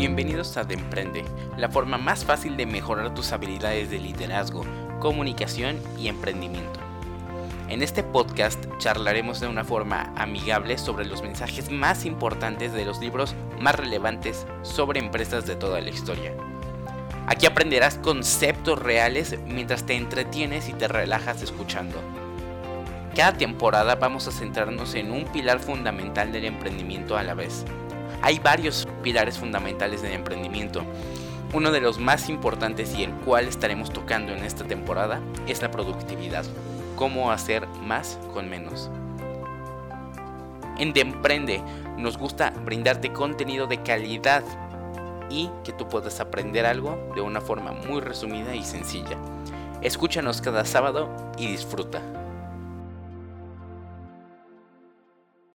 Bienvenidos a De Emprende, la forma más fácil de mejorar tus habilidades de liderazgo, comunicación y emprendimiento. En este podcast charlaremos de una forma amigable sobre los mensajes más importantes de los libros más relevantes sobre empresas de toda la historia. Aquí aprenderás conceptos reales mientras te entretienes y te relajas escuchando. Cada temporada vamos a centrarnos en un pilar fundamental del emprendimiento a la vez. Hay varios pilares fundamentales del emprendimiento. Uno de los más importantes y el cual estaremos tocando en esta temporada es la productividad. Cómo hacer más con menos. En De Emprende nos gusta brindarte contenido de calidad y que tú puedas aprender algo de una forma muy resumida y sencilla. Escúchanos cada sábado y disfruta.